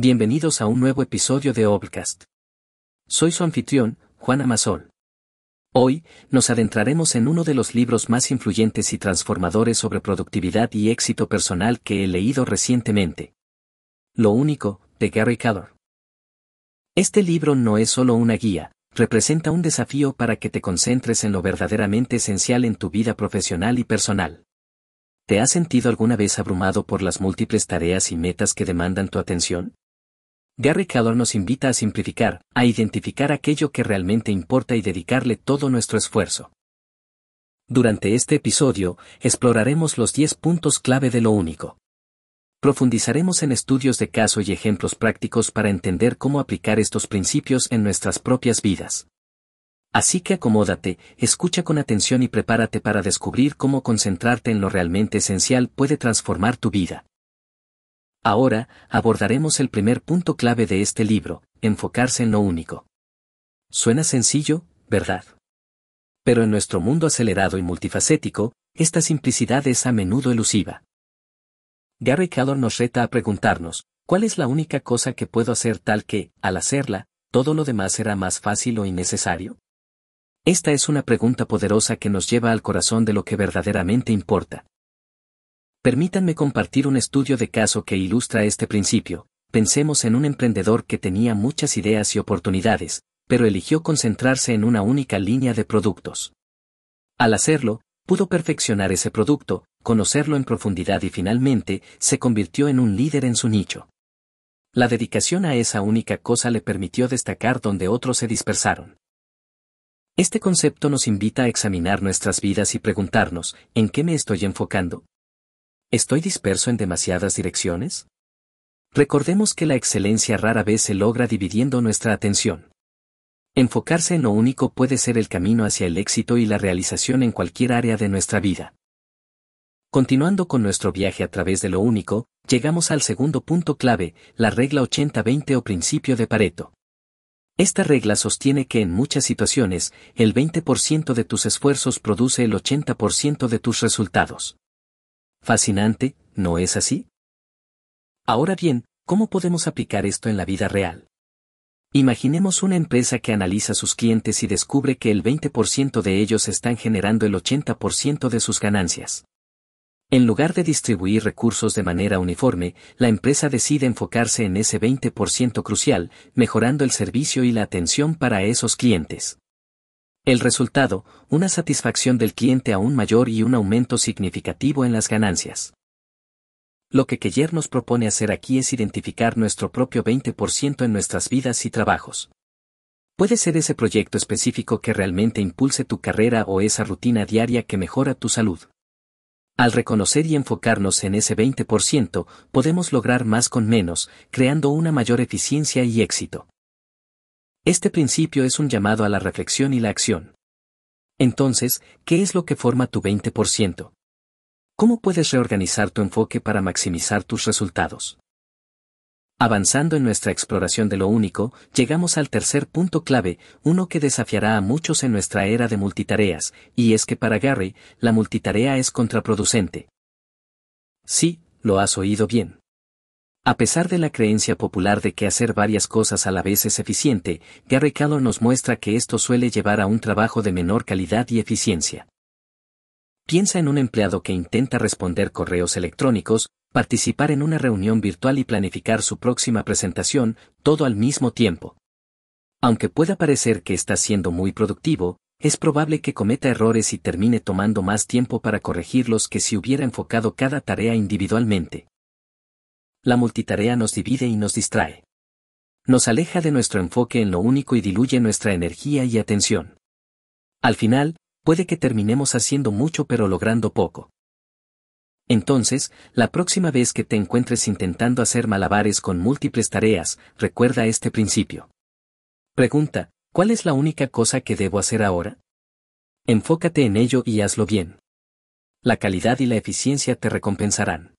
Bienvenidos a un nuevo episodio de Obcast. Soy su anfitrión, Juan Amasol. Hoy, nos adentraremos en uno de los libros más influyentes y transformadores sobre productividad y éxito personal que he leído recientemente. Lo único, de Gary Keller. Este libro no es solo una guía, representa un desafío para que te concentres en lo verdaderamente esencial en tu vida profesional y personal. ¿Te has sentido alguna vez abrumado por las múltiples tareas y metas que demandan tu atención? Gary Keller nos invita a simplificar, a identificar aquello que realmente importa y dedicarle todo nuestro esfuerzo. Durante este episodio, exploraremos los 10 puntos clave de lo único. Profundizaremos en estudios de caso y ejemplos prácticos para entender cómo aplicar estos principios en nuestras propias vidas. Así que acomódate, escucha con atención y prepárate para descubrir cómo concentrarte en lo realmente esencial puede transformar tu vida. Ahora, abordaremos el primer punto clave de este libro, enfocarse en lo único. Suena sencillo, ¿verdad? Pero en nuestro mundo acelerado y multifacético, esta simplicidad es a menudo elusiva. Gary Keller nos reta a preguntarnos, ¿cuál es la única cosa que puedo hacer tal que, al hacerla, todo lo demás será más fácil o innecesario? Esta es una pregunta poderosa que nos lleva al corazón de lo que verdaderamente importa. Permítanme compartir un estudio de caso que ilustra este principio. Pensemos en un emprendedor que tenía muchas ideas y oportunidades, pero eligió concentrarse en una única línea de productos. Al hacerlo, pudo perfeccionar ese producto, conocerlo en profundidad y finalmente, se convirtió en un líder en su nicho. La dedicación a esa única cosa le permitió destacar donde otros se dispersaron. Este concepto nos invita a examinar nuestras vidas y preguntarnos, ¿en qué me estoy enfocando? ¿Estoy disperso en demasiadas direcciones? Recordemos que la excelencia rara vez se logra dividiendo nuestra atención. Enfocarse en lo único puede ser el camino hacia el éxito y la realización en cualquier área de nuestra vida. Continuando con nuestro viaje a través de lo único, llegamos al segundo punto clave, la regla 80-20 o principio de Pareto. Esta regla sostiene que en muchas situaciones, el 20% de tus esfuerzos produce el 80% de tus resultados. Fascinante, ¿no es así? Ahora bien, ¿cómo podemos aplicar esto en la vida real? Imaginemos una empresa que analiza sus clientes y descubre que el 20% de ellos están generando el 80% de sus ganancias. En lugar de distribuir recursos de manera uniforme, la empresa decide enfocarse en ese 20% crucial, mejorando el servicio y la atención para esos clientes. El resultado, una satisfacción del cliente aún mayor y un aumento significativo en las ganancias. Lo que Keller nos propone hacer aquí es identificar nuestro propio 20% en nuestras vidas y trabajos. Puede ser ese proyecto específico que realmente impulse tu carrera o esa rutina diaria que mejora tu salud. Al reconocer y enfocarnos en ese 20%, podemos lograr más con menos, creando una mayor eficiencia y éxito. Este principio es un llamado a la reflexión y la acción. Entonces, ¿qué es lo que forma tu 20%? ¿Cómo puedes reorganizar tu enfoque para maximizar tus resultados? Avanzando en nuestra exploración de lo único, llegamos al tercer punto clave, uno que desafiará a muchos en nuestra era de multitareas, y es que para Gary, la multitarea es contraproducente. Sí, lo has oído bien. A pesar de la creencia popular de que hacer varias cosas a la vez es eficiente, Gary Keller nos muestra que esto suele llevar a un trabajo de menor calidad y eficiencia. Piensa en un empleado que intenta responder correos electrónicos, participar en una reunión virtual y planificar su próxima presentación, todo al mismo tiempo. Aunque pueda parecer que está siendo muy productivo, es probable que cometa errores y termine tomando más tiempo para corregirlos que si hubiera enfocado cada tarea individualmente la multitarea nos divide y nos distrae. Nos aleja de nuestro enfoque en lo único y diluye nuestra energía y atención. Al final, puede que terminemos haciendo mucho pero logrando poco. Entonces, la próxima vez que te encuentres intentando hacer malabares con múltiples tareas, recuerda este principio. Pregunta, ¿cuál es la única cosa que debo hacer ahora? Enfócate en ello y hazlo bien. La calidad y la eficiencia te recompensarán.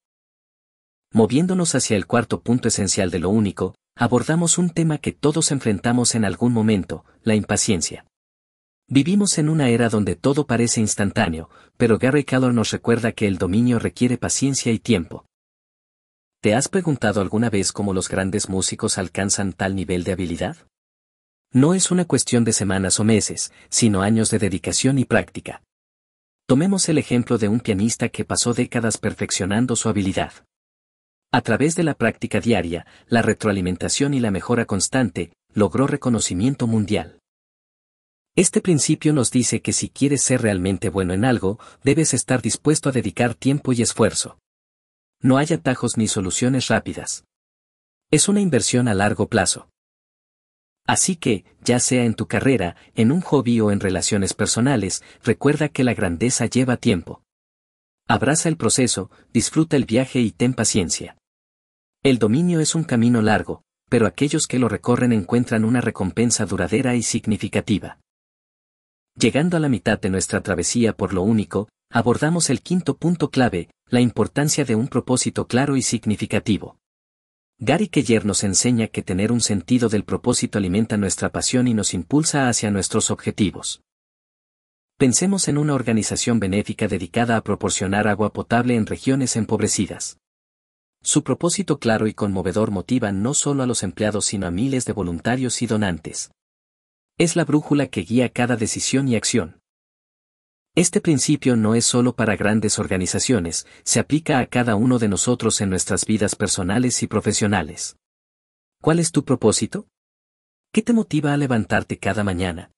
Moviéndonos hacia el cuarto punto esencial de lo único, abordamos un tema que todos enfrentamos en algún momento, la impaciencia. Vivimos en una era donde todo parece instantáneo, pero Gary Keller nos recuerda que el dominio requiere paciencia y tiempo. ¿Te has preguntado alguna vez cómo los grandes músicos alcanzan tal nivel de habilidad? No es una cuestión de semanas o meses, sino años de dedicación y práctica. Tomemos el ejemplo de un pianista que pasó décadas perfeccionando su habilidad. A través de la práctica diaria, la retroalimentación y la mejora constante, logró reconocimiento mundial. Este principio nos dice que si quieres ser realmente bueno en algo, debes estar dispuesto a dedicar tiempo y esfuerzo. No hay atajos ni soluciones rápidas. Es una inversión a largo plazo. Así que, ya sea en tu carrera, en un hobby o en relaciones personales, recuerda que la grandeza lleva tiempo. Abraza el proceso, disfruta el viaje y ten paciencia. El dominio es un camino largo, pero aquellos que lo recorren encuentran una recompensa duradera y significativa. Llegando a la mitad de nuestra travesía por lo único, abordamos el quinto punto clave, la importancia de un propósito claro y significativo. Gary Keller nos enseña que tener un sentido del propósito alimenta nuestra pasión y nos impulsa hacia nuestros objetivos. Pensemos en una organización benéfica dedicada a proporcionar agua potable en regiones empobrecidas. Su propósito claro y conmovedor motiva no solo a los empleados sino a miles de voluntarios y donantes. Es la brújula que guía cada decisión y acción. Este principio no es solo para grandes organizaciones, se aplica a cada uno de nosotros en nuestras vidas personales y profesionales. ¿Cuál es tu propósito? ¿Qué te motiva a levantarte cada mañana?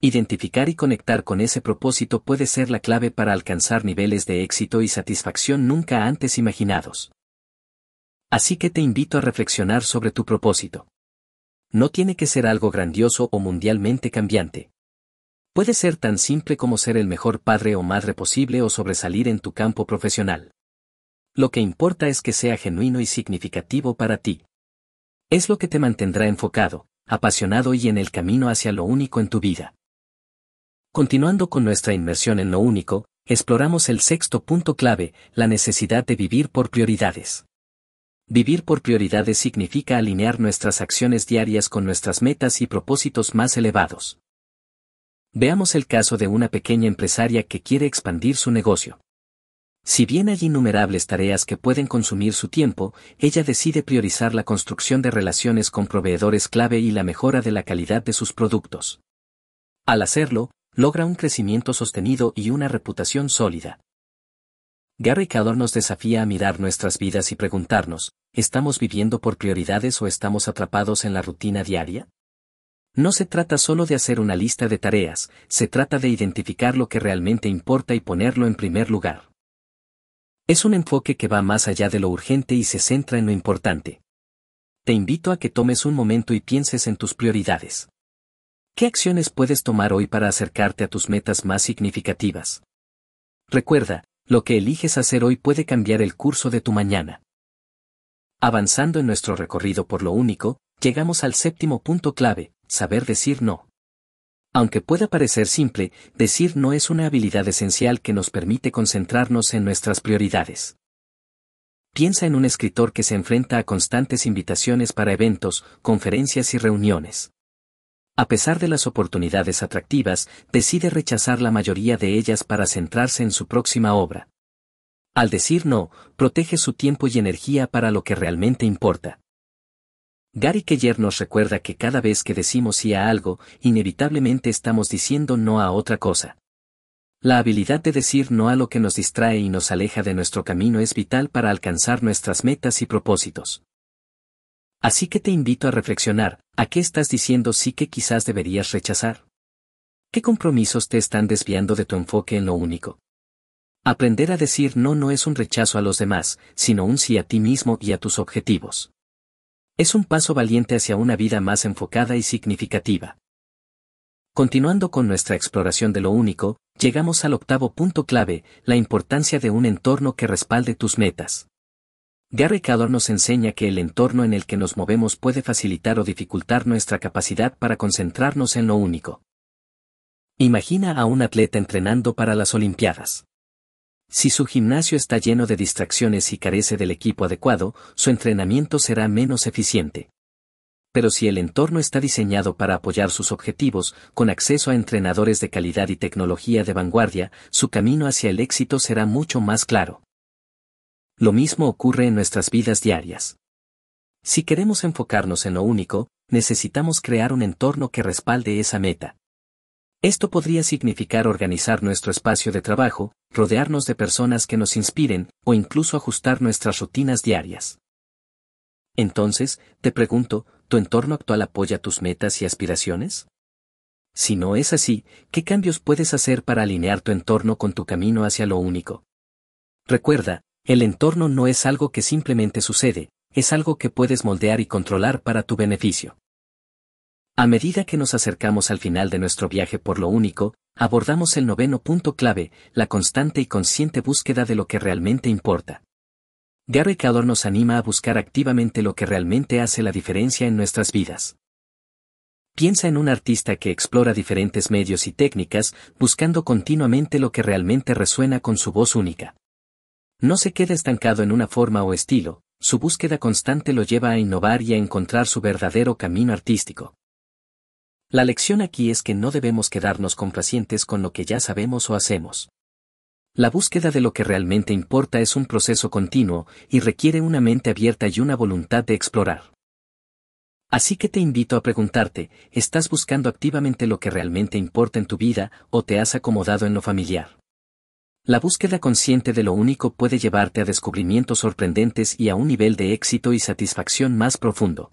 Identificar y conectar con ese propósito puede ser la clave para alcanzar niveles de éxito y satisfacción nunca antes imaginados. Así que te invito a reflexionar sobre tu propósito. No tiene que ser algo grandioso o mundialmente cambiante. Puede ser tan simple como ser el mejor padre o madre posible o sobresalir en tu campo profesional. Lo que importa es que sea genuino y significativo para ti. Es lo que te mantendrá enfocado, apasionado y en el camino hacia lo único en tu vida. Continuando con nuestra inmersión en lo único, exploramos el sexto punto clave, la necesidad de vivir por prioridades. Vivir por prioridades significa alinear nuestras acciones diarias con nuestras metas y propósitos más elevados. Veamos el caso de una pequeña empresaria que quiere expandir su negocio. Si bien hay innumerables tareas que pueden consumir su tiempo, ella decide priorizar la construcción de relaciones con proveedores clave y la mejora de la calidad de sus productos. Al hacerlo, logra un crecimiento sostenido y una reputación sólida. Gary Keller nos desafía a mirar nuestras vidas y preguntarnos, ¿estamos viviendo por prioridades o estamos atrapados en la rutina diaria? No se trata solo de hacer una lista de tareas, se trata de identificar lo que realmente importa y ponerlo en primer lugar. Es un enfoque que va más allá de lo urgente y se centra en lo importante. Te invito a que tomes un momento y pienses en tus prioridades. ¿Qué acciones puedes tomar hoy para acercarte a tus metas más significativas? Recuerda, lo que eliges hacer hoy puede cambiar el curso de tu mañana. Avanzando en nuestro recorrido por lo único, llegamos al séptimo punto clave, saber decir no. Aunque pueda parecer simple, decir no es una habilidad esencial que nos permite concentrarnos en nuestras prioridades. Piensa en un escritor que se enfrenta a constantes invitaciones para eventos, conferencias y reuniones. A pesar de las oportunidades atractivas, decide rechazar la mayoría de ellas para centrarse en su próxima obra. Al decir no, protege su tiempo y energía para lo que realmente importa. Gary Keller nos recuerda que cada vez que decimos sí a algo, inevitablemente estamos diciendo no a otra cosa. La habilidad de decir no a lo que nos distrae y nos aleja de nuestro camino es vital para alcanzar nuestras metas y propósitos. Así que te invito a reflexionar, ¿a qué estás diciendo sí que quizás deberías rechazar? ¿Qué compromisos te están desviando de tu enfoque en lo único? Aprender a decir no no es un rechazo a los demás, sino un sí a ti mismo y a tus objetivos. Es un paso valiente hacia una vida más enfocada y significativa. Continuando con nuestra exploración de lo único, llegamos al octavo punto clave, la importancia de un entorno que respalde tus metas. Gary Keller nos enseña que el entorno en el que nos movemos puede facilitar o dificultar nuestra capacidad para concentrarnos en lo único. Imagina a un atleta entrenando para las Olimpiadas. Si su gimnasio está lleno de distracciones y carece del equipo adecuado, su entrenamiento será menos eficiente. Pero si el entorno está diseñado para apoyar sus objetivos, con acceso a entrenadores de calidad y tecnología de vanguardia, su camino hacia el éxito será mucho más claro. Lo mismo ocurre en nuestras vidas diarias. Si queremos enfocarnos en lo único, necesitamos crear un entorno que respalde esa meta. Esto podría significar organizar nuestro espacio de trabajo, rodearnos de personas que nos inspiren, o incluso ajustar nuestras rutinas diarias. Entonces, te pregunto, ¿tu entorno actual apoya tus metas y aspiraciones? Si no es así, ¿qué cambios puedes hacer para alinear tu entorno con tu camino hacia lo único? Recuerda, el entorno no es algo que simplemente sucede, es algo que puedes moldear y controlar para tu beneficio. A medida que nos acercamos al final de nuestro viaje por lo único, abordamos el noveno punto clave, la constante y consciente búsqueda de lo que realmente importa. Gary Keller nos anima a buscar activamente lo que realmente hace la diferencia en nuestras vidas. Piensa en un artista que explora diferentes medios y técnicas, buscando continuamente lo que realmente resuena con su voz única. No se queda estancado en una forma o estilo, su búsqueda constante lo lleva a innovar y a encontrar su verdadero camino artístico. La lección aquí es que no debemos quedarnos complacientes con lo que ya sabemos o hacemos. La búsqueda de lo que realmente importa es un proceso continuo y requiere una mente abierta y una voluntad de explorar. Así que te invito a preguntarte, ¿estás buscando activamente lo que realmente importa en tu vida o te has acomodado en lo familiar? La búsqueda consciente de lo único puede llevarte a descubrimientos sorprendentes y a un nivel de éxito y satisfacción más profundo.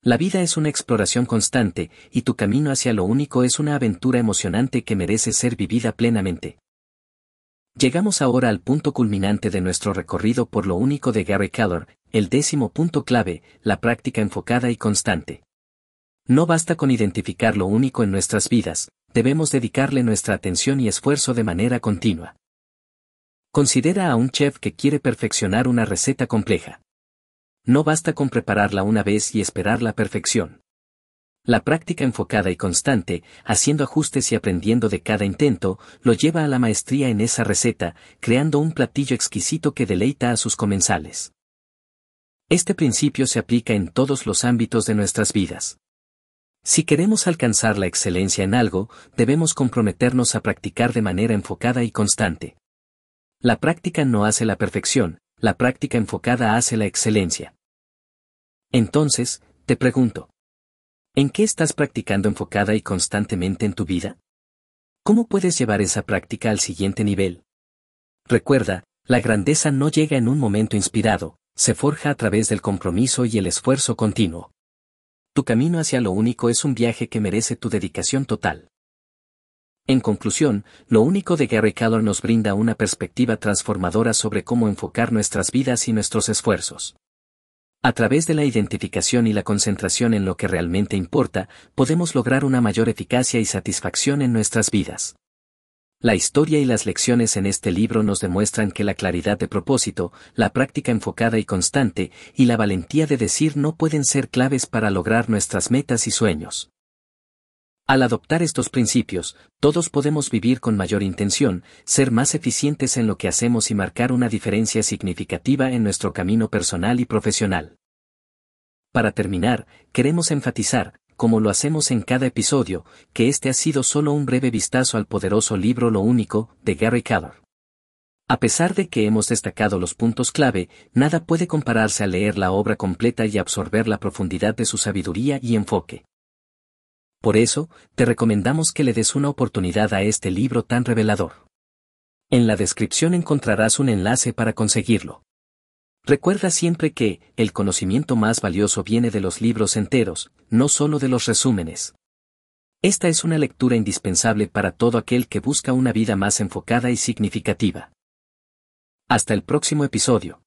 La vida es una exploración constante, y tu camino hacia lo único es una aventura emocionante que merece ser vivida plenamente. Llegamos ahora al punto culminante de nuestro recorrido por lo único de Gary Keller, el décimo punto clave, la práctica enfocada y constante. No basta con identificar lo único en nuestras vidas, debemos dedicarle nuestra atención y esfuerzo de manera continua. Considera a un chef que quiere perfeccionar una receta compleja. No basta con prepararla una vez y esperar la perfección. La práctica enfocada y constante, haciendo ajustes y aprendiendo de cada intento, lo lleva a la maestría en esa receta, creando un platillo exquisito que deleita a sus comensales. Este principio se aplica en todos los ámbitos de nuestras vidas. Si queremos alcanzar la excelencia en algo, debemos comprometernos a practicar de manera enfocada y constante. La práctica no hace la perfección, la práctica enfocada hace la excelencia. Entonces, te pregunto. ¿En qué estás practicando enfocada y constantemente en tu vida? ¿Cómo puedes llevar esa práctica al siguiente nivel? Recuerda, la grandeza no llega en un momento inspirado, se forja a través del compromiso y el esfuerzo continuo. Tu camino hacia lo único es un viaje que merece tu dedicación total. En conclusión, lo único de Gary Keller nos brinda una perspectiva transformadora sobre cómo enfocar nuestras vidas y nuestros esfuerzos. A través de la identificación y la concentración en lo que realmente importa, podemos lograr una mayor eficacia y satisfacción en nuestras vidas. La historia y las lecciones en este libro nos demuestran que la claridad de propósito, la práctica enfocada y constante, y la valentía de decir no pueden ser claves para lograr nuestras metas y sueños. Al adoptar estos principios, todos podemos vivir con mayor intención, ser más eficientes en lo que hacemos y marcar una diferencia significativa en nuestro camino personal y profesional. Para terminar, queremos enfatizar, como lo hacemos en cada episodio, que este ha sido solo un breve vistazo al poderoso libro Lo Único, de Gary Keller. A pesar de que hemos destacado los puntos clave, nada puede compararse a leer la obra completa y absorber la profundidad de su sabiduría y enfoque. Por eso, te recomendamos que le des una oportunidad a este libro tan revelador. En la descripción encontrarás un enlace para conseguirlo. Recuerda siempre que, el conocimiento más valioso viene de los libros enteros, no solo de los resúmenes. Esta es una lectura indispensable para todo aquel que busca una vida más enfocada y significativa. Hasta el próximo episodio.